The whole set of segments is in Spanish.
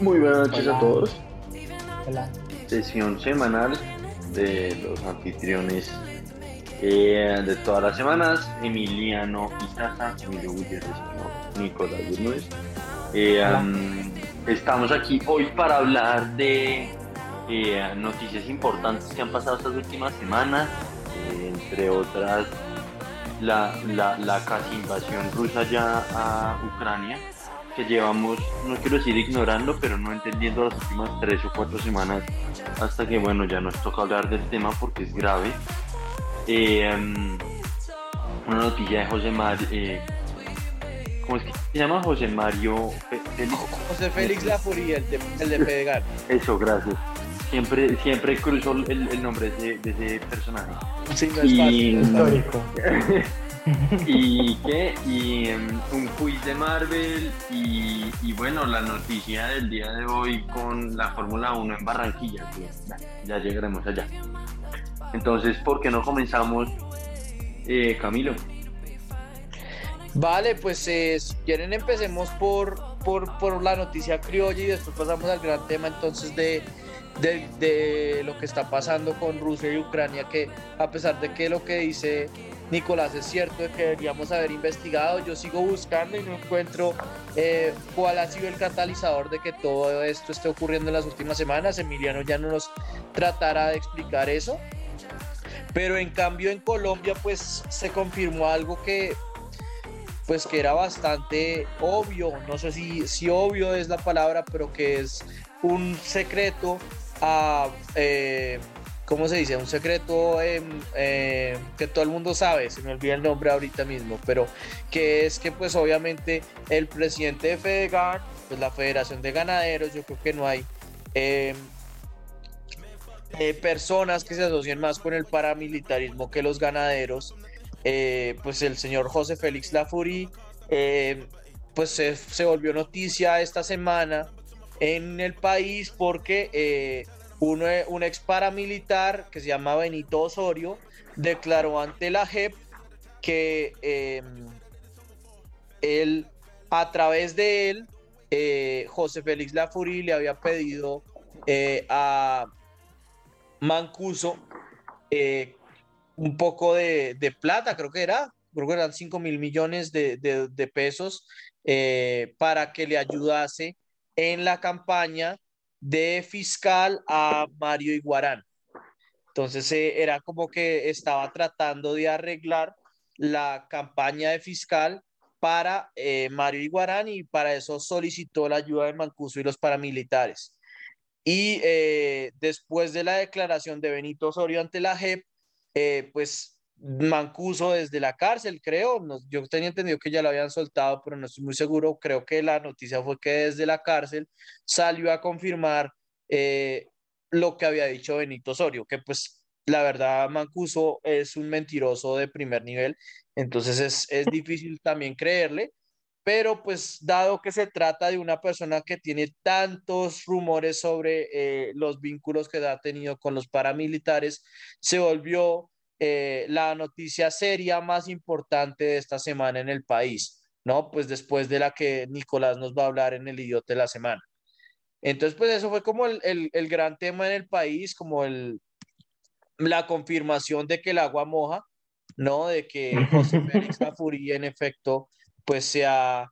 Muy buenas noches a todos. Hola. Sesión semanal de los anfitriones eh, de todas las semanas. Emiliano Izaza, Emilio Gutiérrez, no, Nicolás Bermúdez. Eh, um, estamos aquí hoy para hablar de eh, noticias importantes que han pasado estas últimas semanas, entre otras la, la, la casi invasión rusa ya a Ucrania, que llevamos, no quiero decir ignorando, pero no entendiendo las últimas tres o cuatro semanas, hasta que bueno, ya nos toca hablar del tema porque es grave. Eh, um, una noticia de José Mario, eh, ¿cómo es que se llama? José Mario Fe- Félix. José Félix Lafuría, el de, el de Fedegar. Eso, gracias. Siempre, siempre cruzo el, el nombre de, ese- de ese personaje. Sí, no es Y- fácil. fácil. Histórico. ¿Y qué? Y em, un quiz de Marvel y, bueno, la noticia del día de hoy con la Fórmula 1 en Barranquilla, ya, llegaremos allá. Entonces, ¿por qué no comenzamos, eh, Camilo? Vale, pues eh, quieren empecemos por, por, por la noticia criolla y después pasamos al gran tema entonces de, de, de lo que está pasando con Rusia y Ucrania, que a pesar de que lo que dice Nicolás es cierto, que deberíamos haber investigado, yo sigo buscando y no encuentro eh, cuál ha sido el catalizador de que todo esto esté ocurriendo en las últimas semanas. Emiliano ya no nos tratará de explicar eso. Pero en cambio en Colombia pues se confirmó algo que pues que era bastante obvio, no sé si, si obvio es la palabra, pero que es un secreto a, eh, ¿cómo se dice? Un secreto em, eh, que todo el mundo sabe, se me olvida el nombre ahorita mismo, pero que es que pues obviamente el presidente de Fedegar, pues la Federación de Ganaderos, yo creo que no hay em, eh, personas que se asocien más con el paramilitarismo que los ganaderos, eh, pues el señor José Félix Lafurí, eh, pues se, se volvió noticia esta semana en el país porque eh, uno, un ex paramilitar que se llama Benito Osorio declaró ante la JEP que eh, él, a través de él, eh, José Félix Lafurí le había pedido eh, a Mancuso eh, un poco de, plata, creo que era, creo que eran 5 mil millones de, pesos para que le ayudase en la campaña de fiscal a Mario Iguarán. Entonces eh, era como que estaba tratando de arreglar la campaña de fiscal para eh, Mario Iguarán y para eso solicitó la ayuda de Mancuso y los paramilitares. Y eh, después de la declaración de Benito Osorio ante la JEP, eh, pues Mancuso desde la cárcel, creo, no- yo tenía entendido que ya lo habían soltado, pero no estoy muy seguro, creo que la noticia fue que desde la cárcel salió a confirmar eh, lo que había dicho Benito Osorio, que pues la verdad Mancuso es un mentiroso de primer nivel, entonces es, es difícil también creerle, pero pues dado que se trata de una persona que tiene tantos rumores sobre eh, los vínculos que ha tenido con los paramilitares, se volvió eh, la noticia seria más importante de esta semana en el país, ¿no? Pues después de la que Nicolás nos va a hablar en el idiota de la semana. Entonces, pues eso fue como el, el- el gran tema en el país, como el, la confirmación de que el agua moja, ¿no? De que José Félix Lafurí en efecto, pues se ha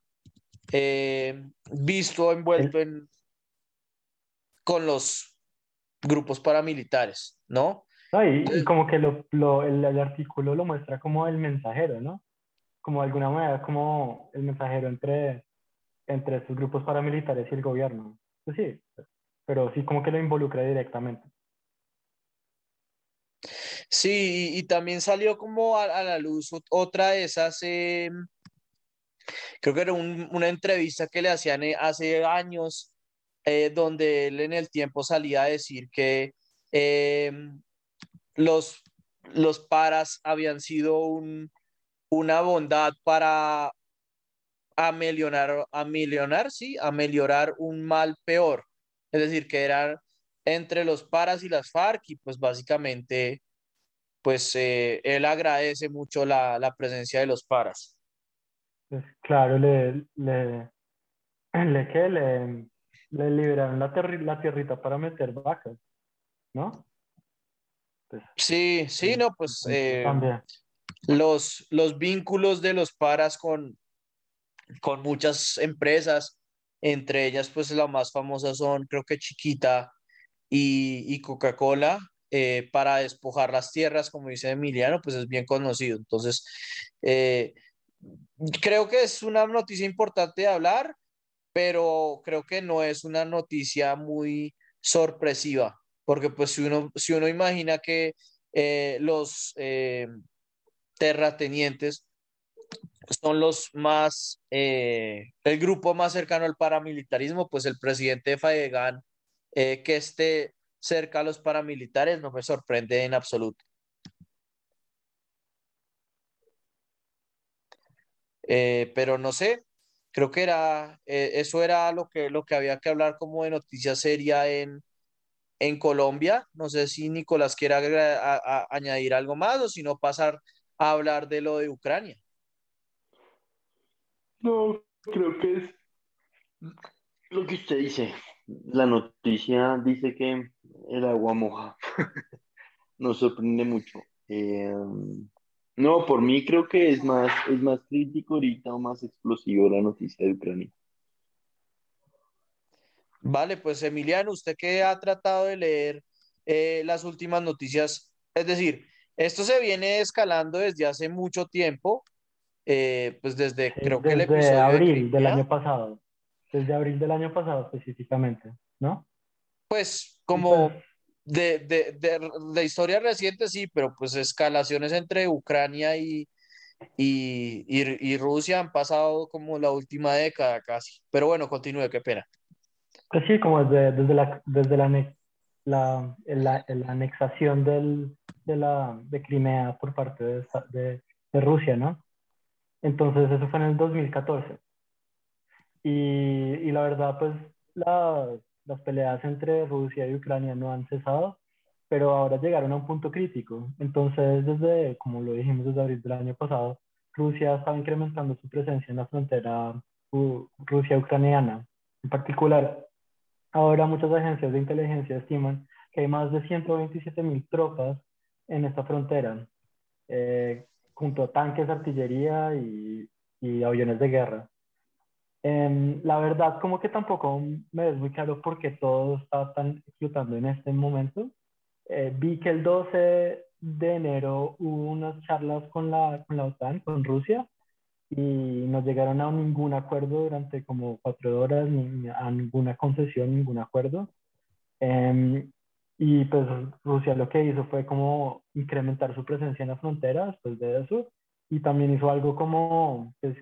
eh, visto envuelto en con los grupos paramilitares, ¿no? No, y, y como que lo, lo- el, el artículo lo muestra como el mensajero, ¿no? Como de alguna manera, como el mensajero entre, entre estos grupos paramilitares y el gobierno. Pues sí, pero sí como que lo involucra directamente. Sí, y, y también salió como a, a la luz ot- otra de esas, eh, creo que era un- una entrevista que le hacían eh, hace años, eh, donde él en el tiempo salía a decir que eh, los, los paras habían sido un- una bondad para ameliorar, ameliorar, sí, ameliorar un mal peor. Es decir, que eran entre los paras y las FARC y pues básicamente pues eh, él agradece mucho la, la presencia de los paras. Pues claro, le, le, le que le, le liberaron la, la tierrita para meter vacas, ¿no? Pues, sí, sí, no, pues eh, los, los vínculos de los paras con, con muchas empresas, entre ellas pues las más famosas son creo que Chiquita y, Coca-Cola, eh, para despojar las tierras, como dice Emiliano, pues es bien conocido. Entonces, eh, creo que es una noticia importante de hablar, pero creo que no es una noticia muy sorpresiva, porque pues si uno, si uno imagina que eh, los terratenientes son los más, el grupo más cercano al paramilitarismo, pues el presidente de eh, que esté cerca a los paramilitares no me sorprende en absoluto. Eh, pero no sé, creo que era, eh, eso era lo que, lo que había que hablar como de noticia seria en, en Colombia. No sé si Nicolás quiere añadir algo más o si no pasar a hablar de lo de Ucrania. No, creo que es lo que usted dice. La noticia dice que el agua moja. Nos sorprende mucho. Eh, no, por mí creo que es más, es más crítico ahorita o más explosivo la noticia de Ucrania. Vale, pues Emiliano, usted que ha tratado de leer eh, las últimas noticias, es decir, esto se viene escalando desde hace mucho tiempo, eh, pues desde creo que el episodio abril del año pasado desde abril del año pasado específicamente, ¿no? Pues como pues, de, de, de, historia reciente sí, pero pues escalaciones entre Ucrania y, y, y, Rusia han pasado como la última década casi. Pero bueno, continúe, qué pena. Pues sí, como desde, desde, la, desde la, la, la, la anexación del, de, la, de Crimea por parte de, de, de Rusia, ¿no? Entonces eso fue en el 2014. Y, y la verdad, pues las peleas entre Rusia y Ucrania no han cesado, pero ahora llegaron a un punto crítico. Entonces, desde, como lo dijimos desde abril del año pasado, Rusia estaba incrementando su presencia en la frontera Rusia-Ucraniana. En particular, ahora muchas agencias de inteligencia estiman que hay más de 127 mil tropas en esta frontera, eh, junto a tanques, artillería y, y aviones de guerra. Em, la verdad, como que tampoco me es muy claro por qué todo está tan explotando en este momento. Eh, vi que el 12 de enero hubo unas charlas con la, con la OTAN, con Rusia, y no llegaron a ningún acuerdo durante como cuatro horas, ni a ninguna concesión, ningún acuerdo. Em, y pues Rusia lo que hizo fue como incrementar su presencia en la frontera después de eso, y también hizo algo como pues,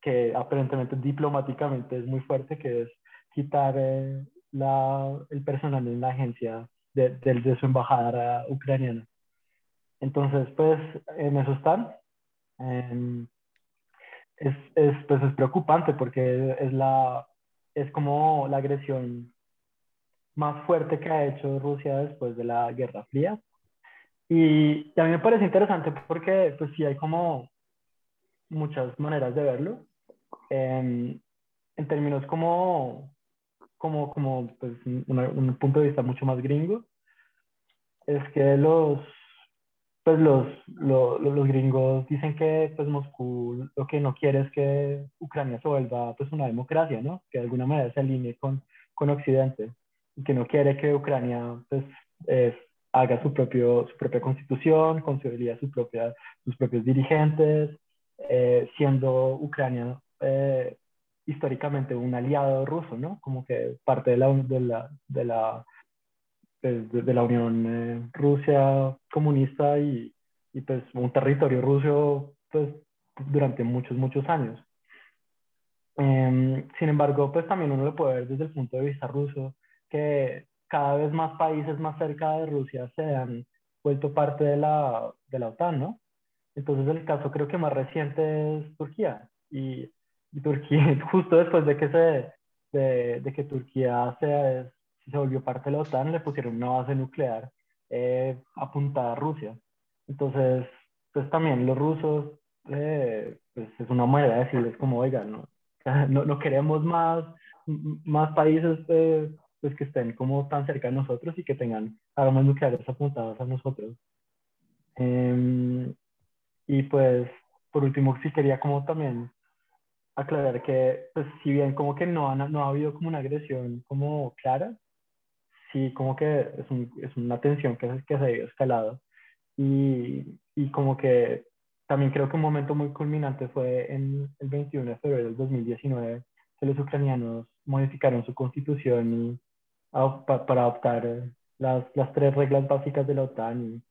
que aparentemente diplomáticamente es muy fuerte, que es quitar eh, la, el personal en la agencia de, de, su embajada ucraniana. Entonces, pues, en eso están. Em, es, es, pues, es preocupante porque es, la, es como la agresión más fuerte que ha hecho Rusia después de la Guerra Fría. Y, y a mí me parece interesante porque, pues, sí hay como muchas maneras de verlo en, en términos como, como, como pues, un punto de vista mucho más gringo, es que los, pues los, los, los gringos dicen que pues Moscú lo que no quiere es que Ucrania se vuelva pues una democracia, ¿no? Que de alguna manera se alinee con, con Occidente y que no quiere que Ucrania pues haga su, propio, su propia constitución, construiría su propia, sus propios dirigentes, eh, siendo Ucrania eh, históricamente un aliado ruso, ¿no? Como que parte de la, de la, de la, de, la Unión eh, Rusia comunista y, y, pues un territorio ruso pues durante muchos, muchos años. Em, sin embargo, pues también uno lo puede ver desde el punto de vista ruso, que cada vez más países más cerca de Rusia se han vuelto parte de la, de la OTAN, ¿no? Entonces el caso creo que más reciente es Turquía. Y y Turquía, justo después de que, se, de, de que Turquía se, se, volvió parte de la OTAN, le pusieron una base nuclear eh, apuntada a Rusia. Entonces, pues también los rusos, eh, pues es una manera de decirles como, oigan, ¿no? no, no queremos más, más países eh, pues, que estén como tan cerca de nosotros y que tengan armas nucleares apuntadas a nosotros. Em, y pues, por último, sí quería como también aclarar que, pues, si bien como que no, no ha habido como una agresión como clara, sí como que es, un, es una tensión que, que se ha escalado. Y, y como que también creo que un momento muy culminante fue en el 21 de febrero del 2019, que los ucranianos modificaron su constitución y, para adoptar las, las, tres reglas básicas de la OTAN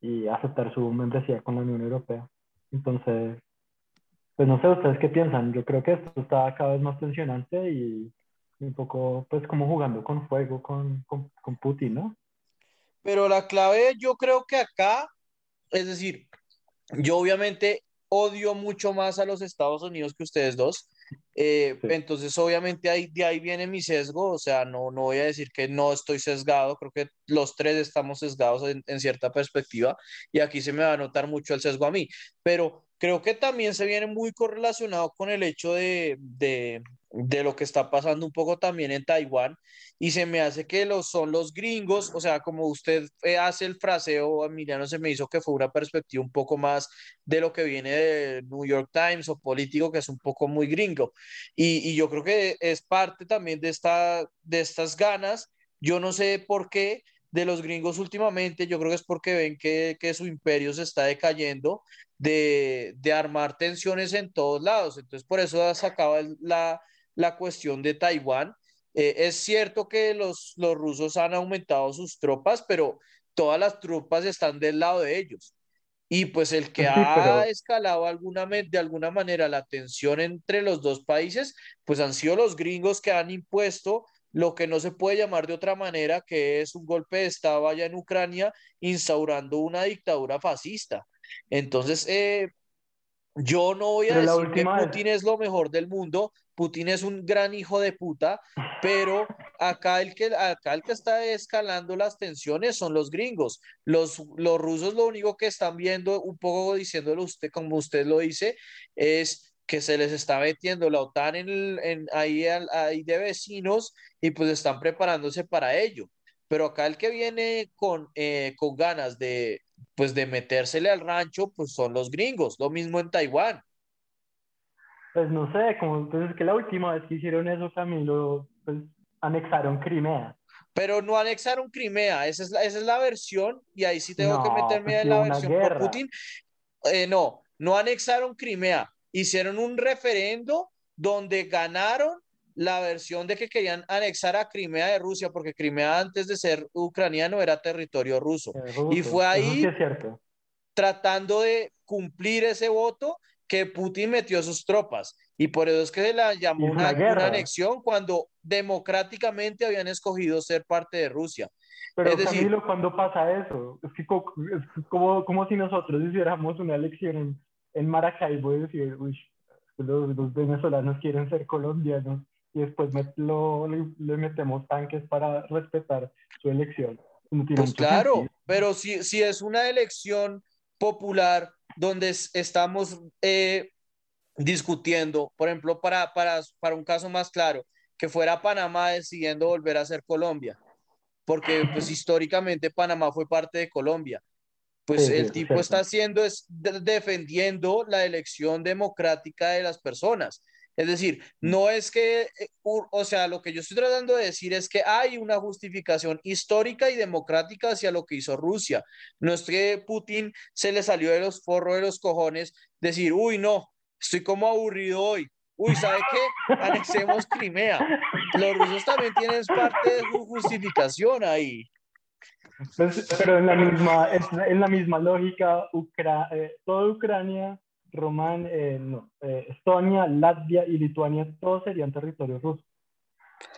y, y, aceptar su membresía con la Unión Europea. Entonces, pues no sé ustedes qué piensan. Yo creo que esto está cada vez más tensionante y un poco, pues, como jugando con fuego con, con, con Putin, ¿no? Pero la clave, yo creo que acá, es decir, yo obviamente odio mucho más a los Estados Unidos que ustedes dos. Eh, entonces, obviamente, ahí, de ahí viene mi sesgo. O sea, no, no voy a decir que no estoy sesgado. Creo que los tres estamos sesgados en, en cierta perspectiva. Y aquí se me va a notar mucho el sesgo a mí. Pero creo que también se viene muy correlacionado con el hecho de, de, de lo que está pasando un poco también en Taiwán y se me hace que los, son los gringos, o sea, como usted eh, hace el fraseo, Emiliano se me hizo que fue una perspectiva un poco más de lo que viene de New York Times o político, que es un poco muy gringo. Y, y yo creo que es parte también de, esta, de estas ganas, yo no sé por qué de los gringos últimamente, yo creo que es porque ven que, que su imperio se está decayendo, de, de armar tensiones en todos lados. Entonces, por eso sacaba la la cuestión de Taiwán. Eh, es cierto que los, los rusos han aumentado sus tropas, pero todas las tropas están del lado de ellos. Y pues el que ha escalado alguna, de alguna manera la tensión entre los dos países, pues han sido los gringos que han impuesto lo que no se puede llamar de otra manera, que es un golpe de Estado allá en Ucrania, instaurando una dictadura fascista. Entonces, eh, yo no voy a decir que Putin es lo mejor del mundo, Putin es un gran hijo de puta, pero acá el que, acá el que está escalando las tensiones son los gringos. Los, los rusos lo único que están viendo, un poco diciéndolo usted, como usted lo dice, es que se les está metiendo la OTAN en, en ahí, ahí de vecinos y pues están preparándose para ello. Pero acá el que viene con, eh, con ganas de, pues de metérsele al rancho, pues son los gringos. Lo mismo en Taiwán. Pues no sé, como entonces que la última vez que hicieron eso, Camilo, pues anexaron Crimea. Pero no anexaron Crimea, esa es la, esa es la versión, y ahí sí tengo que meterme pues en la versión por Putin. Eh, no, no anexaron Crimea, hicieron un referendo donde ganaron la versión de que querían anexar a Crimea de Rusia, porque Crimea antes de ser ucraniano era territorio ruso. y fue ahí tratando de cumplir ese voto que Putin metió sus tropas y por eso es que se la llamó una, anexión cuando democráticamente habían escogido ser parte de Rusia. Pero es decir, Camilo, ¿cuándo pasa eso? Es, que es como, como si nosotros hiciéramos una elección en, en Maracaibo y decir, uy, los, los, venezolanos quieren ser colombianos y después lo, le, metemos tanques para respetar su elección. pues claro, pero si, si es una elección popular donde estamos eh, discutiendo, por ejemplo, para, para, para un caso más claro, que fuera Panamá decidiendo volver a ser Colombia, porque pues históricamente Panamá fue parte de Colombia. Pues el tipo está haciendo es defendiendo la elección democrática de las personas. Es decir, mm. no es que, eh, o sea, lo que yo estoy tratando de decir es que hay una justificación histórica y democrática hacia lo que hizo Rusia. No es que Putin se le salió de los forros de los cojones decir, uy, no, estoy como aburrido hoy. Uy, ¿sabe qué? Anexemos Crimea. Los rusos también tienen parte de su justificación ahí. Pues, pero en la misma, en la misma lógica, Ucra eh, toda Ucrania Román, eh, no, eh, Estonia, Latvia y Lituania, todos serían territorios rusos,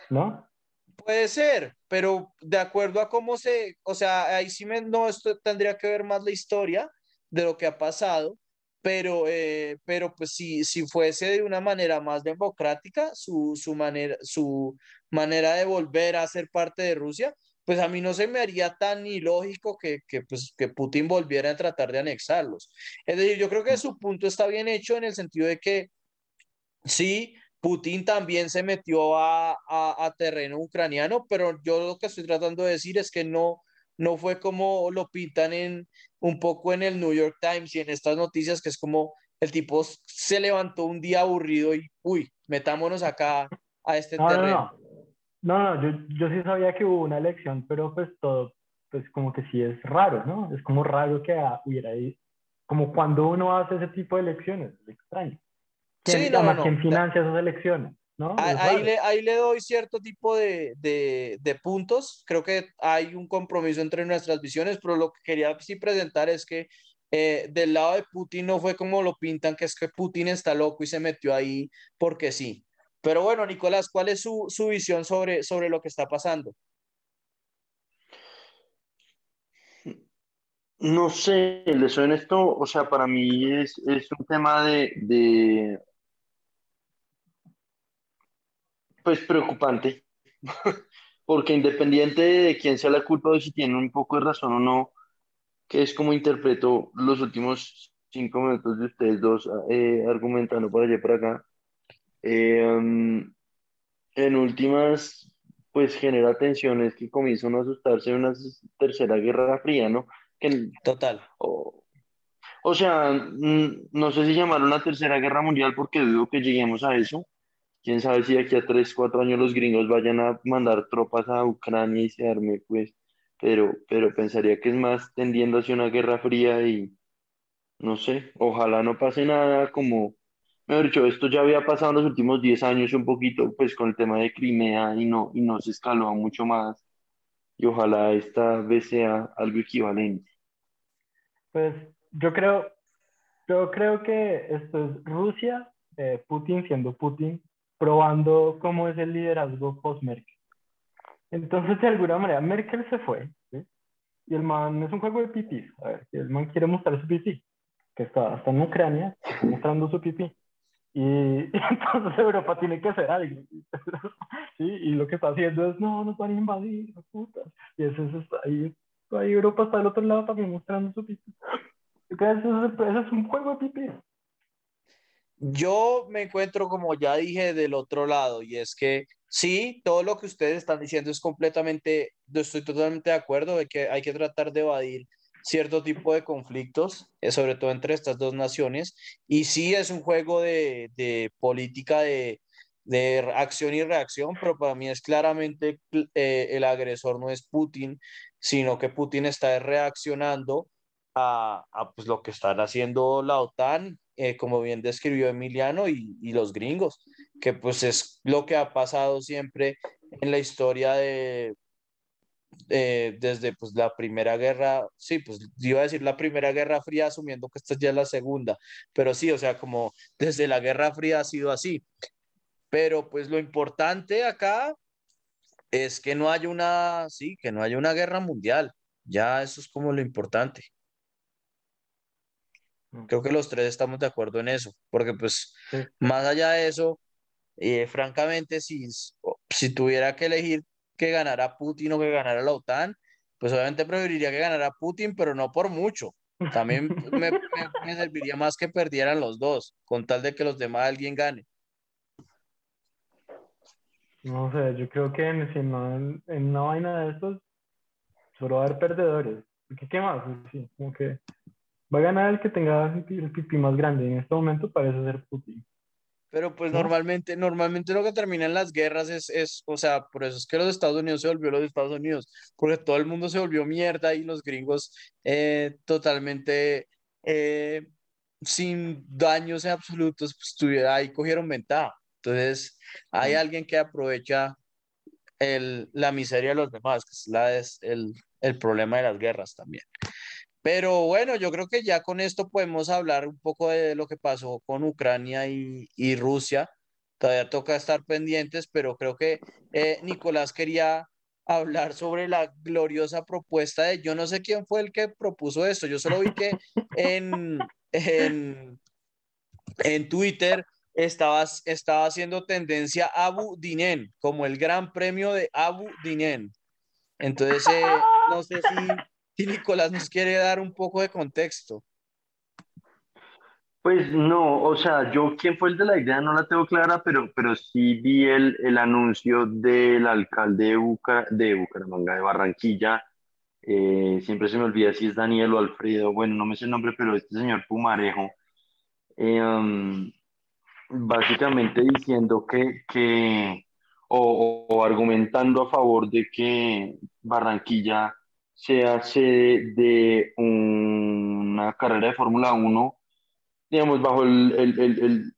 ¿no? Puede ser, pero de acuerdo a cómo se, o sea, ahí sí me, no, esto tendría que ver más la historia de lo que ha pasado, pero, eh, pero pues si, si fuese de una manera más democrática, su, su, manera, su manera de volver a ser parte de Rusia, pues a mí no se me haría tan ilógico que, que, pues, que Putin volviera a tratar de anexarlos. Es decir, yo creo que su punto está bien hecho en el sentido de que sí, Putin también se metió a, a, terreno ucraniano, pero yo lo que estoy tratando de decir es que no, no fue como lo pintan en un poco en el New York Times y en estas noticias, que es como el tipo se levantó un día aburrido y, uy, metámonos acá a este terreno. No, no, yo, yo sí sabía que hubo una elección, pero pues todo, pues como que sí es raro, ¿no? Es como raro que hubiera ahí, como cuando uno hace ese tipo de elecciones, es extraño. sí, no, no, ¿quién financia esas elecciones? ¿no? Ahí, le, ahí le doy cierto tipo de, de, de, puntos. Creo que hay un compromiso entre nuestras visiones, pero lo que quería sí presentar es que eh, del lado de Putin no fue como lo pintan, que es que Putin está loco y se metió ahí porque sí. Pero bueno, Nicolás, ¿cuál es su, su visión sobre, sobre lo que está pasando? No sé, le en esto, o sea, para mí es, es un tema de, de, pues preocupante, porque independiente de quién sea la culpa o si tiene un poco de razón o no, que es como interpreto los últimos cinco minutos de ustedes dos eh, argumentando por allá por acá, eh, um, en últimas, pues genera tensiones que comienzan a asustarse en una tercera guerra fría, ¿no? Que, Total. O, o sea, no sé si llamar una tercera guerra mundial porque dudo que lleguemos a eso. Quién sabe si aquí a tres, cuatro años los gringos vayan a mandar tropas a Ucrania y se arme, pues, pero, pero pensaría que es más tendiendo hacia una guerra fría y no sé, ojalá no pase nada como Mejor dicho, esto ya había pasado en los últimos 10 años un poquito, pues con el tema de Crimea y no, y no se escaló mucho más. Y ojalá esta vez sea algo equivalente. Pues yo creo, yo creo que esto es Rusia, eh, Putin siendo Putin, probando cómo es el liderazgo post-Merkel. Entonces, de alguna manera, Merkel se fue, y el man es un juego de pipí. A ver, el man quiere mostrar su pipí, que está, está en Ucrania, mostrando su pipí. Y, entonces Europa tiene que hacer algo. ¿sí? Y lo que está haciendo es, no, nos van a invadir, putas. Y eso, es ahí, ahí Europa está del otro lado también mostrando su pipí. Eso es, eso es un juego de pipí. Yo me encuentro, como ya dije, del otro lado, y es que sí, todo lo que ustedes están diciendo es completamente, estoy totalmente de acuerdo de que hay que tratar de evadir cierto tipo de conflictos, eh, sobre todo entre estas dos naciones, y sí es un juego de, de política de, de, acción y reacción, pero para mí es claramente eh, el agresor no es Putin, sino que Putin está reaccionando a, a pues, lo que están haciendo la OTAN, eh, como bien describió Emiliano, y, y los gringos, que pues es lo que ha pasado siempre en la historia de, eh, desde pues, la Primera Guerra, sí, pues iba a decir la Primera Guerra Fría, asumiendo que esta ya es la segunda, pero sí, o sea, como desde la Guerra Fría ha sido así. Pero pues lo importante acá es que no haya una, sí, que no haya una guerra mundial. Ya eso es como lo importante. Mm. Creo que los tres estamos de acuerdo en eso, porque pues más allá de eso, eh, francamente, si, si tuviera que elegir que ganara Putin o que ganara la OTAN, pues obviamente preferiría que ganara Putin, pero no por mucho. También me, serviría más que perdieran los dos, con tal de que los demás alguien gane. No sé, yo creo que en, en, una vaina de estos solo va a haber perdedores. ¿Qué, más? Como que va a ganar el que tenga el pipí más grande. En este momento parece ser Putin. Pero pues normalmente, normalmente lo que termina en las guerras es, es, o sea, por eso es que los Estados Unidos se volvió los Estados Unidos, porque todo el mundo se volvió mierda y los gringos eh, totalmente eh, sin daños absolutos, pues ahí cogieron ventaja. Entonces, hay alguien que aprovecha el, la miseria de los demás, que es, la, es el, el problema de las guerras también. Pero bueno, yo creo que ya con esto podemos hablar un poco de lo que pasó con Ucrania y, Rusia. Todavía toca estar pendientes, pero creo que eh, Nicolás quería hablar sobre la gloriosa propuesta de, yo no sé quién fue el que propuso esto, yo solo vi que en, en, en Twitter estaba, estaba haciendo tendencia Abu Dinen, como el gran premio de Abu Dinen. Entonces, eh, no sé si y Nicolás nos quiere dar un poco de contexto. Pues no, o sea, yo quién fue el de la idea no la tengo clara, pero, pero sí vi el, el anuncio del alcalde de, de Bucaramanga, de Barranquilla. eh, siempre se me olvida si es Daniel o Alfredo, bueno, no me sé el nombre, pero este señor Pumarejo, um, básicamente diciendo que, que o argumentando a favor de que Barranquilla sea sede de una carrera de Fórmula Uno digamos, bajo el, el- el-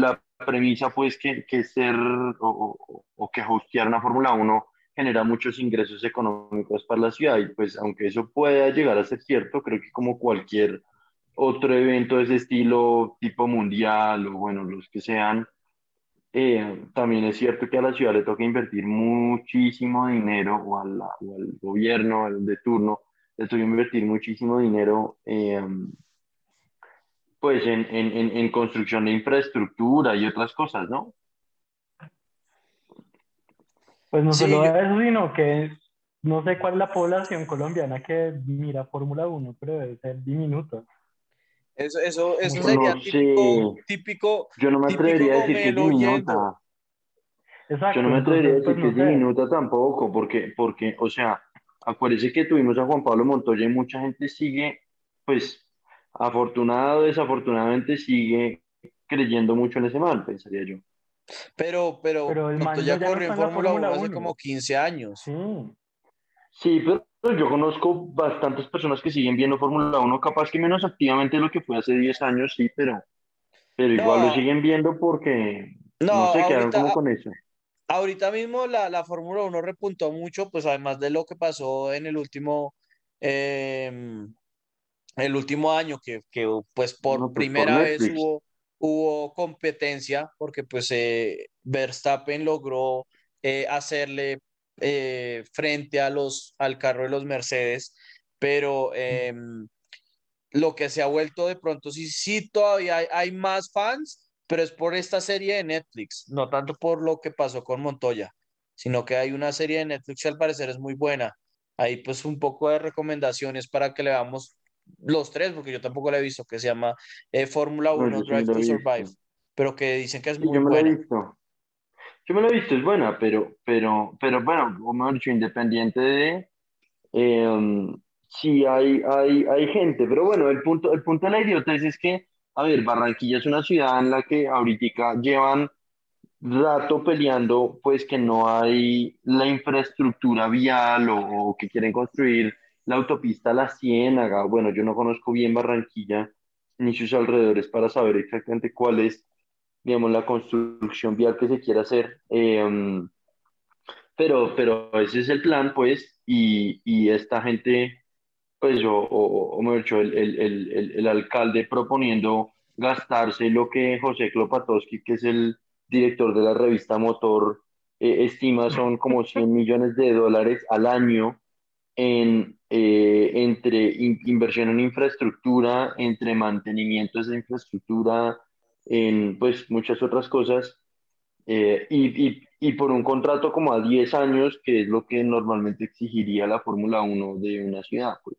la premisa, pues, que, que ser o, o- que hostear una Fórmula Uno genera muchos ingresos económicos para la ciudad. Y pues, aunque eso pueda llegar a ser cierto, creo que como cualquier otro evento de ese estilo, tipo mundial o bueno, los que sean, eh, también es cierto que a la ciudad le toca invertir muchísimo dinero o, a la- o al gobierno al de turno le toca invertir muchísimo dinero. eh, pues en, en, en, en construcción de infraestructura y otras cosas, ¿no? Pues no Sí, solo yo- eso, sino que no sé cuál es la población colombiana que mira Fórmula Uno, pero debe ser diminuto. Eso, eso, eso Yo sería no típico, sé. típico, Yo no me típico atrevería a decir que es diminuta. Exacto, Yo no me atrevería a decir pues que es no sé. diminuta tampoco, porque, porque, o sea, acuérdese que tuvimos a Juan Pablo Montoya y mucha gente sigue, pues, afortunado o desafortunadamente sigue creyendo mucho en ese man, pensaría yo. Pero, pero Pero el Montoya ya no corrió en Fórmula 1 Fórmula hace 1. como 15 años. Sí, Sí, pero yo conozco bastantes personas que siguen viendo Fórmula Uno, capaz que menos activamente de lo que fue hace 10 años, sí, pero, pero igual lo siguen viendo porque, no, no sé, quedaron ahorita, como con eso. ahorita mismo la, la Fórmula 1 repuntó mucho, pues además de lo que pasó en el último, em, el último año, que, que pues por No, pues por primera vez hubo, hubo competencia, porque pues eh, Verstappen logró eh, hacerle eh, frente a los, al carro de los Mercedes, pero em, lo que se ha vuelto de pronto, sí, sí todavía hay, hay más fans, pero es por esta serie de Netflix, no tanto por lo que pasó con Montoya, sino que hay una serie de Netflix que al parecer es muy buena. Ahí pues un poco de recomendaciones para que le damos los tres, porque yo tampoco la he visto, que se llama eh, Fórmula No, 1 yo sí Drive to Survive, pero que dicen que es Sí, muy yo me lo he buena. visto. Yo me lo he visto, es buena, pero, pero, pero bueno, o mejor dicho, independiente de, eh, sí hay, hay, hay gente, pero bueno, el punto, el punto de la idiotez es que, a ver, Barranquilla es una ciudad en la que ahorita llevan rato peleando, pues que no hay la infraestructura vial o, o que quieren construir la autopista La Ciénaga. Bueno, yo no conozco bien Barranquilla ni sus alrededores para saber exactamente cuál es, digamos, la construcción vial que se quiere hacer. Eh, pero, pero ese es el plan, pues, y, y esta gente, pues, o, o, o mejor dicho, el, el, el, el alcalde proponiendo gastarse lo que José Klopatowski, que es el director de la revista Motor, eh, estima son como 100 millones de dólares al año en, eh, entre in- inversión en infraestructura, entre mantenimiento de esa infraestructura, en pues muchas otras cosas, eh, y, y, y por un contrato como a 10 años, que es lo que normalmente exigiría la Fórmula Uno de una ciudad. pues.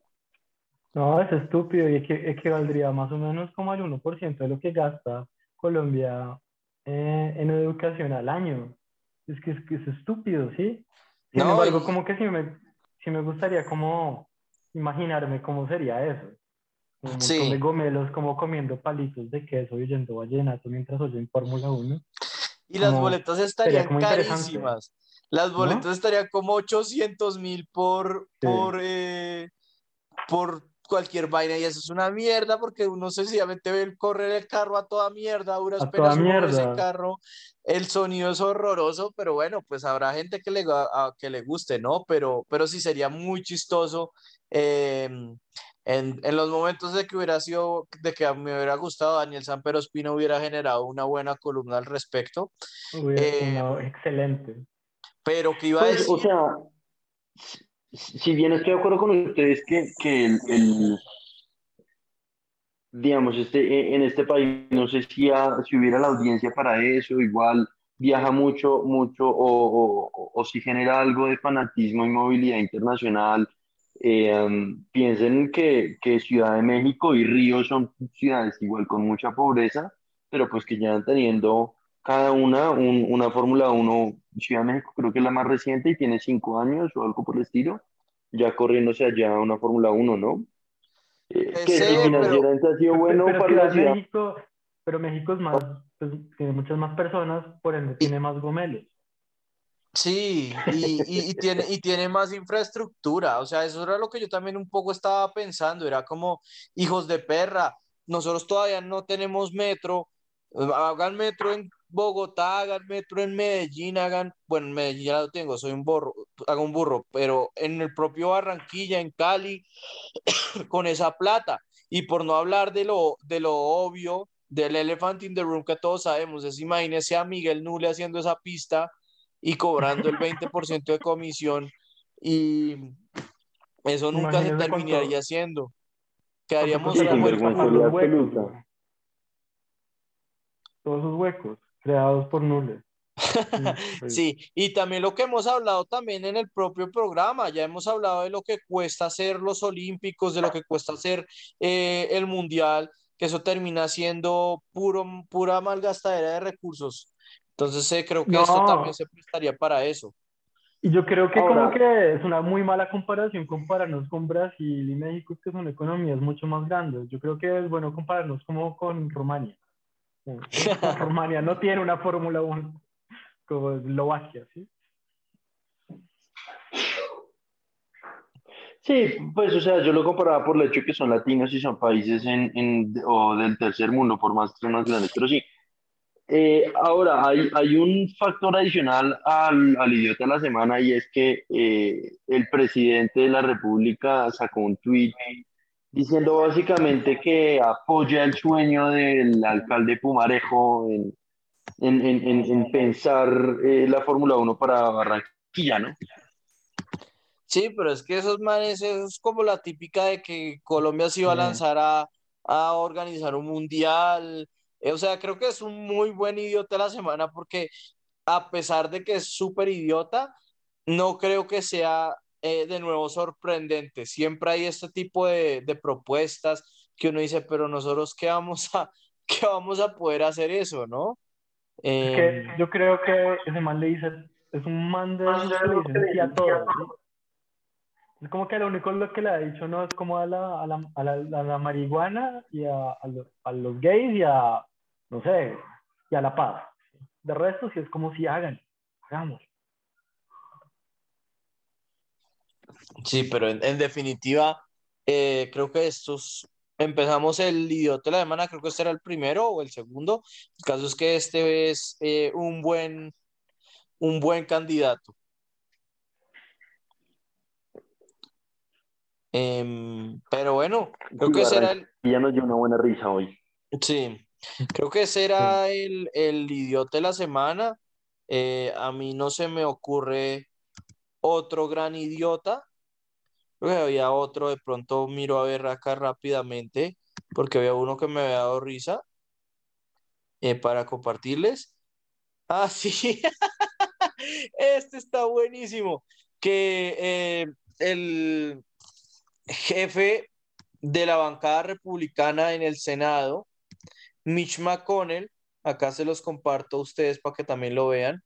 no, es estúpido y equi- equivaldría más o menos como al 1% de lo que gasta Colombia eh, en educación al año. Es que es, que es estúpido, ¿sí? Sin No, embargo, y- como que sí me, sí me gustaría como imaginarme cómo sería eso. Un montón Sí. de gomelos como comiendo palitos de queso y oyendo vallenato mientras oyen Fórmula 1. Y las Como- boletas sería estarían carísimas. Las ¿No? boletas estarían como 800 mil por, Sí. por, eh, por cualquier vaina y eso es una mierda porque uno sencillamente ve el correr el carro a toda mierda, a duras A penas toda uno ve ese carro, el sonido es horroroso, pero bueno, pues habrá gente que le, a- que le guste, ¿no? Pero, pero sí sería muy chistoso eh, en, en los momentos de que hubiera sido, de que me hubiera gustado Daniel Samper Ospina hubiera generado una buena columna al respecto, Eh, excelente. pero que iba a Pues, decir... o sea, si bien estoy de acuerdo con ustedes que, que el, el- digamos, este, e- en este país, no sé si, ha- si hubiera la audiencia para eso, igual viaja mucho, mucho, o, o- o- o si genera algo de fanatismo y movilidad internacional, eh, piensen que, que Ciudad de México y Río son ciudades igual con mucha pobreza, pero pues que ya teniendo cada una un- una Fórmula uno Ciudad de México creo que es la más reciente y tiene cinco años o algo por el estilo, ya corriéndose allá una Fórmula uno ¿no? Eh, que Ese, si pero- financieramente ha sido bueno pero para Ciudad la ciudad. México, pero México es más, pues, tiene muchas más personas, por ende tiene más gomelos. Sí, y, tiene, y tiene más infraestructura, o sea, eso era lo que yo también un poco estaba pensando, era como hijos de perra, nosotros todavía no tenemos metro, hagan metro en Bogotá, hagan metro en Medellín, hagan, bueno, en Medellín ya lo tengo, soy un burro, hago un burro, pero en el propio Barranquilla, en Cali, con esa plata, y por no hablar de lo, de lo obvio, del elephant in the room que todos sabemos, es imagínese a Miguel Nule haciendo esa pista y cobrando el 20% de comisión y eso nunca se terminaría cuánto- haciendo. Quedaríamos. Todos esos huecos. Todos esos huecos creados por nules. Sí, y también lo que hemos hablado también en el propio programa, ya hemos hablado de lo que cuesta hacer los olímpicos, de lo que cuesta hacer eh, el mundial, que eso termina siendo puro, pura malgastadera de recursos. Entonces eh, creo que esto No. también se prestaría para eso. Y yo creo que Ahora- como que es una muy mala comparación compararnos con Brasil y México, que son economías mucho más grandes. Yo creo que es bueno compararnos como con Rumania. Rumania no tiene una Fórmula 1 como Eslovaquia, ¿sí? Sí, pues o sea, yo lo comparaba por el hecho que son latinos y son países en, en- o del tercer mundo, por más que sean más grandes, pero sí. Eh, ahora, hay, hay un factor adicional al, al idiota de la semana y es que eh, el presidente de la República sacó un tuit diciendo básicamente que apoya el sueño del alcalde Pumarejo en, en, en, en- en pensar eh, la Fórmula 1 para Barranquilla, ¿no? Sí, pero es que esos manes, eso es como la típica de que Colombia se iba a lanzar a, a organizar un mundial. Eh, O sea, creo que es un muy buen idiota de la semana porque a pesar de que es súper idiota, no creo que sea eh, de nuevo sorprendente. Siempre hay este tipo de, de propuestas que uno dice, pero nosotros qué vamos a, qué vamos a poder hacer eso, ¿no? Es Em, que yo creo que ese man le dice, es un man de que le a todo. ¿sí? Es como que lo único lo que le ha dicho no es como a la, a la, a la, a la marihuana y a, a, los, a los gays y a, no sé, y a la paz. De resto, sí es como si hagan, hagamos. Sí, pero en, en definitiva, eh, creo que estos empezamos el idiota de la semana, creo que este era el primero o el segundo. El caso es que este es eh, un buen, un buen candidato. Em, pero bueno, creo que ese era el, Y ya nos dio una buena risa hoy. sí, creo que ese era el, el idiota de la semana. Eh, a mí no se me ocurre otro gran idiota. Creo que había otro, de pronto miro a ver acá rápidamente, porque había uno que me había dado risa eh, para compartirles. Ah, sí, este está buenísimo. Que eh, el jefe de la bancada republicana en el Senado, Mitch McConnell, acá se los comparto a ustedes para que también lo vean.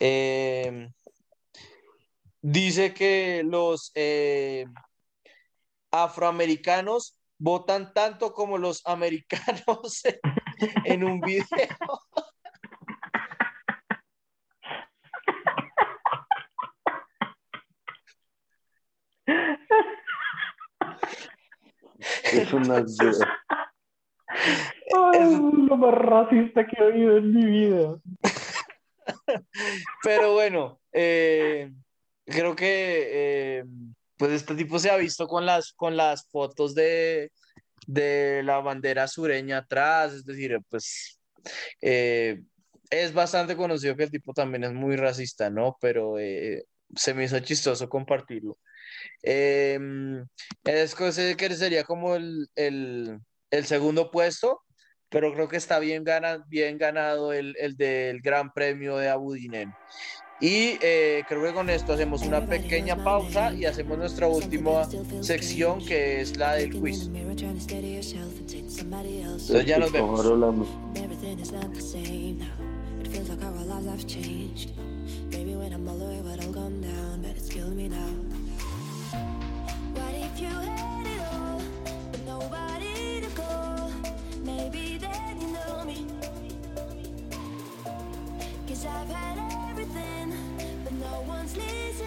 eh, dice que los eh, afroamericanos votan tanto como los americanos en un video. Es una... Es lo más racista que he oído en mi vida. Pero bueno, eh, creo que eh, pues este tipo se ha visto con las, con las fotos de, de la bandera sureña atrás, es decir, pues eh, es bastante conocido que el tipo también es muy racista, ¿no? Pero eh, se me hizo chistoso compartirlo. Eh, es que que sería como el, el, el segundo puesto, pero creo que está bien, gana, bien ganado el, el del Gran Premio de Abu Dhabi. Y eh, creo que con esto hacemos una pequeña pausa y hacemos nuestra última sección que es la del quiz. Entonces ya nos vemos. Maybe when I'm all the way, but I'll come down,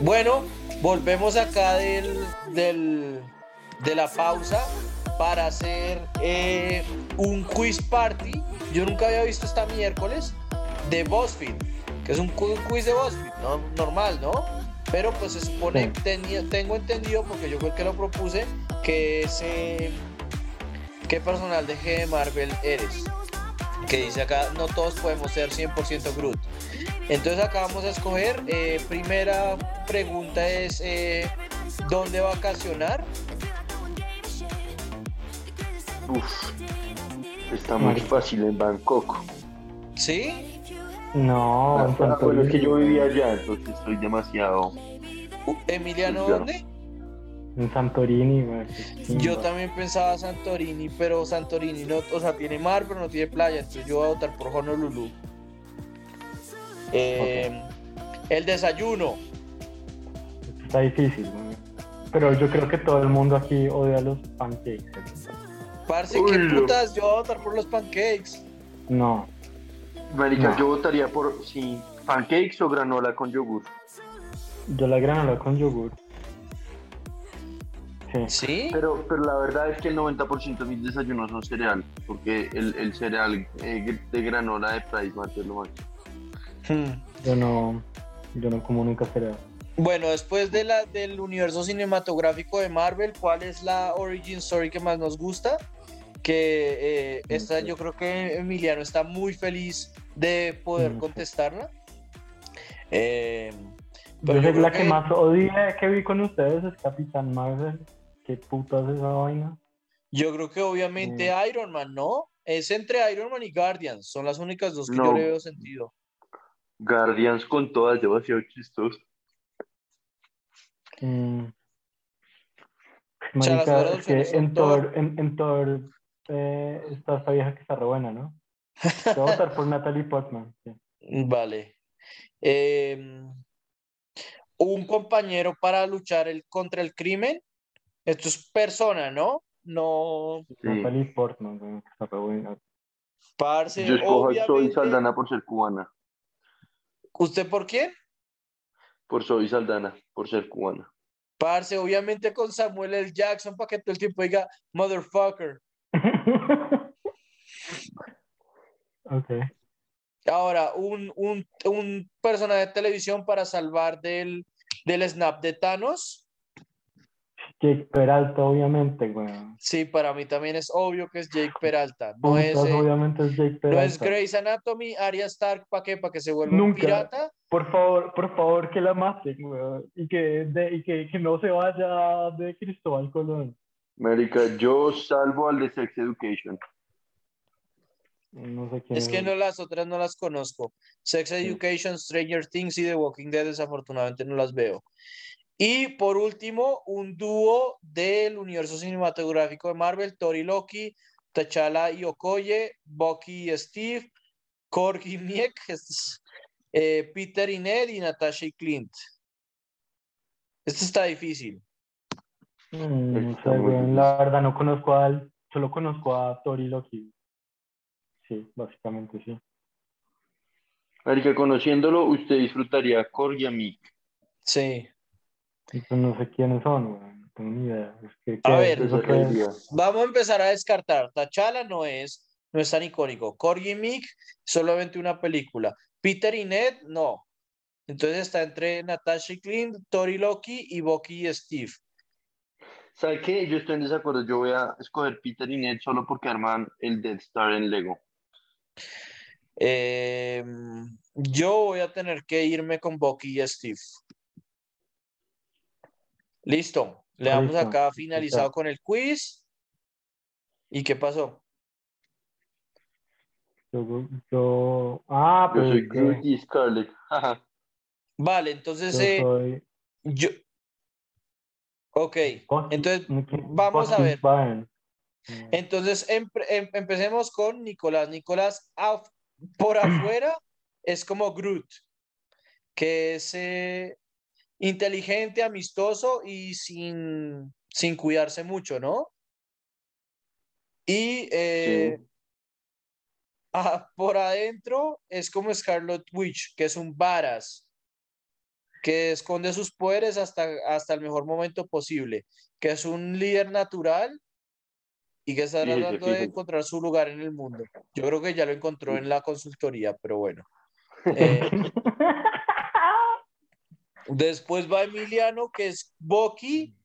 Bueno, volvemos acá del, del- de la pausa para hacer eh, un quiz party. Yo nunca había visto esta miércoles de BuzzFeed, que es un quiz de BuzzFeed, ¿no? normal, ¿no? Pero pues se supone, Sí. tengo entendido, porque yo fue el que lo propuse, que ese... ¿Qué personal de G de Marvel eres? Que dice acá, no todos podemos ser 100% Groot. Entonces acá vamos a escoger. eh, primera pregunta es eh, ¿dónde vacacionar? Uf, está muy fácil en Bangkok. ¿Sí? No, en Ah, bueno, es que yo vivía allá, entonces estoy demasiado. Emiliano, Ya. ¿dónde? En Santorini, güey. Yo también pensaba Santorini, pero Santorini no, o sea, tiene mar, pero no tiene playa, entonces yo voy a votar por Honolulu. Eh, El desayuno. Está difícil. Pero yo creo que todo el mundo aquí odia los pancakes. Parce, Uy, qué no. putas, yo voy a votar por los pancakes. No, Marica, No. yo votaría por, sí, pancakes o granola con yogur. yo la granola con yogur. Sí. ¿Sí? Pero, pero la verdad es que el 90% de mis desayunos son cereal, porque el, el cereal eh, de granola de Price es lo más. Hmm. Yo no, yo no como nunca cereal. Bueno, después de la, del universo cinematográfico de Marvel, ¿cuál es la origin story que más nos gusta? Que eh, esta yo creo que Emiliano está muy feliz de poder Mm. contestarla. Eh, Yo pero yo que la creo que más odié que vi con ustedes es Capitán Marvel. ¿Qué putas es esa vaina? Yo creo que obviamente Mm. Iron Man, ¿no? Es entre Iron Man y Guardians. Son las únicas dos que yo le veo sentido. Guardians con todas, demasiado chistoso. Mm. Marica, es que en Thor. En, en Thor eh, está esta vieja que está re buena, ¿no? Te voy a votar por Natalie Portman. sí. Vale. Eh, un compañero para luchar el, contra el crimen. Esto es persona, ¿no? No, Sí. Natalie Portman, que está re buena. parce, Yo escojo a Zoe. Saldana por ser cubana. ¿Usted por quién? Por Zoe Saldana, por ser cubana. Parce, obviamente con Samuel L. Jackson para que todo el tiempo diga motherfucker. ok. Ahora, un, un, un personaje de televisión para salvar del, del snap de Thanos. Jake Peralta, obviamente, güey. Sí, para mí también es obvio que es Jake Peralta. No es, eh, obviamente es Jake no Peralta. es Grey's Anatomy, Arya Stark, ¿para qué? ¿Para que se vuelva un Nunca. pirata? Por favor, por favor, que la maten, güey. Y, que, de- y que, que no se vaya de Cristóbal Colón. Marica, yo salvo al de Sex Education. No sé quién Es que no las otras no las conozco. Sex Education, Stranger Things y The Walking Dead desafortunadamente no las veo. Y por último, un dúo del universo cinematográfico de Marvel, Tori Loki, T'Challa y Okoye, Bucky y Steve, Korg y Miek, este es, eh, Peter y Ned y Natasha y Clint. Este está difícil. Mm, Está. La verdad no conozco a él. Solo conozco a Tori Loki. Sí, básicamente sí. Marica, conociéndolo, usted disfrutaría a Korg y a Mick. Sí. Y pues no sé quiénes son, güey. No tengo ni idea. Es que, A ver. Vamos a empezar a descartar. T'Challa no es, no es tan icónico. Corgi y Mick, solamente una película. Peter y Ned, no. Entonces está entre Natasha y Clint, Tori Loki y Bucky y Steve. ¿Sabe qué? Yo estoy en desacuerdo. Yo voy a escoger Peter y Ned solo porque arman el Death Star en Lego. Eh, yo voy a tener que irme con Bucky y Steve. Listo. Le damos Listo. acá finalizado Listo. con el quiz. ¿Y qué pasó? Yo, yo... Ah, Yo pues soy Scarlett. Vale, entonces Yo eh, soy yo. Ok, entonces vamos a ver. Entonces empre- em- empecemos con Nicolás. Nicolás af- por afuera es como Groot, que es eh, inteligente, amistoso y sin, sin cuidarse mucho, ¿no? Y eh, ah, por adentro es como Scarlet Witch, que es un varas, que esconde sus poderes hasta, hasta el mejor momento posible, que es un líder natural y que está Fíjese, tratando de encontrar su lugar en el mundo. Yo creo que ya lo encontró en la consultoría, pero bueno. Eh, Después va Emiliano, que es Boki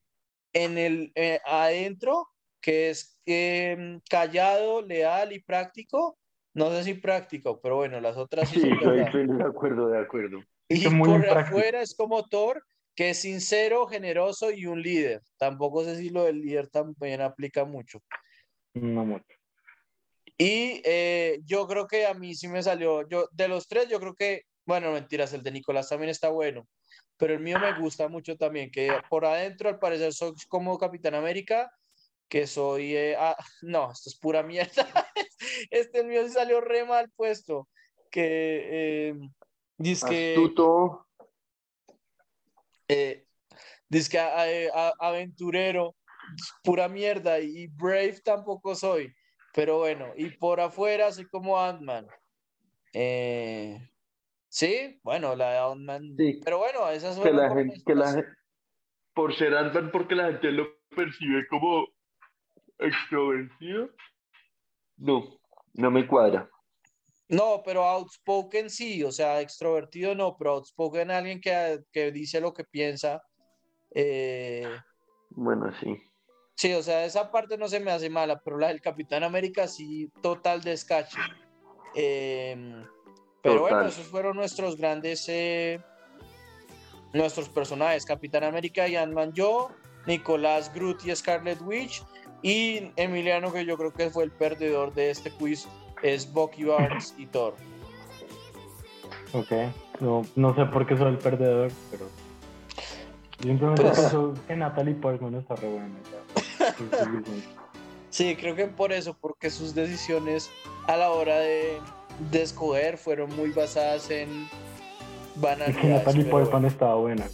en el eh, adentro, que es em, callado, leal y práctico. No sé si práctico, pero bueno, las otras sí Sí, son estoy, estoy de acuerdo, de acuerdo. Y Es muy por impráctico. afuera es como Thor, que es sincero, generoso y un líder. Tampoco sé si lo del líder también aplica mucho. No mucho. Y eh, yo creo que a mí sí me salió, yo de los tres, yo creo que, bueno, mentiras, el de Nicolás también está bueno, pero el mío me gusta mucho también, que por adentro al parecer soy como Capitán América, que soy, eh, ah, no, esto es pura mierda, este el mío salió re mal puesto, que eh, dice que, Astuto. eh, a- a- aventurero, pura mierda, y Brave tampoco soy, pero bueno, y por afuera soy como Ant-Man. Eh, sí, bueno, la de Ant-Man, Sí. pero bueno, esas Que fueron la gente, que la por ser Ant-Man, porque la gente lo percibe como extrovertido. No, no me cuadra. No, pero outspoken sí, o sea, extrovertido no, pero outspoken alguien que, que dice lo que piensa. Eh, Bueno, sí. sí, o sea, esa parte no se me hace mala, pero la del Capitán América sí, total descache. Eh, pero bueno, esos fueron nuestros grandes, eh, nuestros personajes, Capitán América y Ant-Man, yo, Nicolás Groot y Scarlet Witch, y Emiliano, que yo creo que fue el perdedor de este quiz, es Bucky Barnes y Thor. Ok. No, no sé por qué soy el perdedor, pero. Simplemente Pues- pienso que Natalie Portman está re buena. Sí, creo que por eso, porque sus decisiones a la hora de, de escoger fueron muy basadas en Es que banalidades. Natalie pero Portman bueno. estaba buena.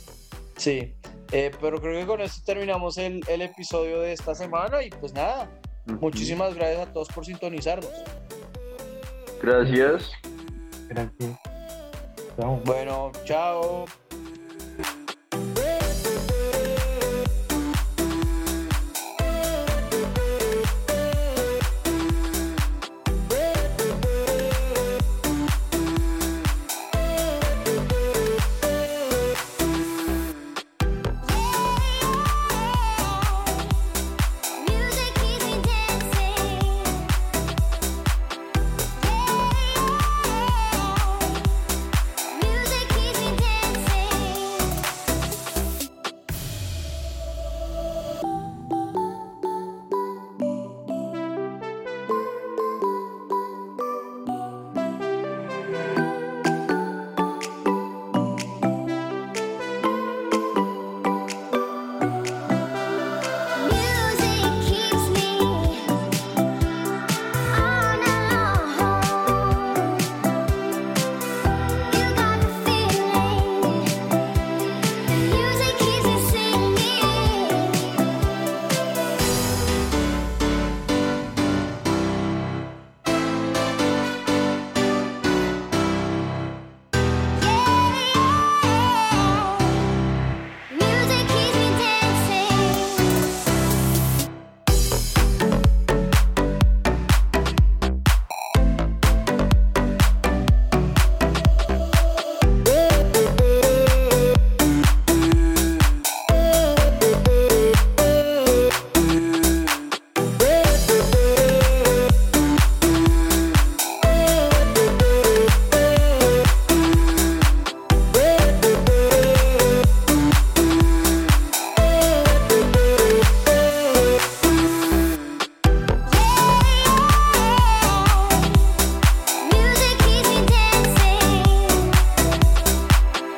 Sí, eh, pero creo que con esto terminamos el, el episodio de esta semana y pues nada, muchísimas gracias a todos por sintonizarnos. Gracias. Gracias. Chao. Bueno, chao.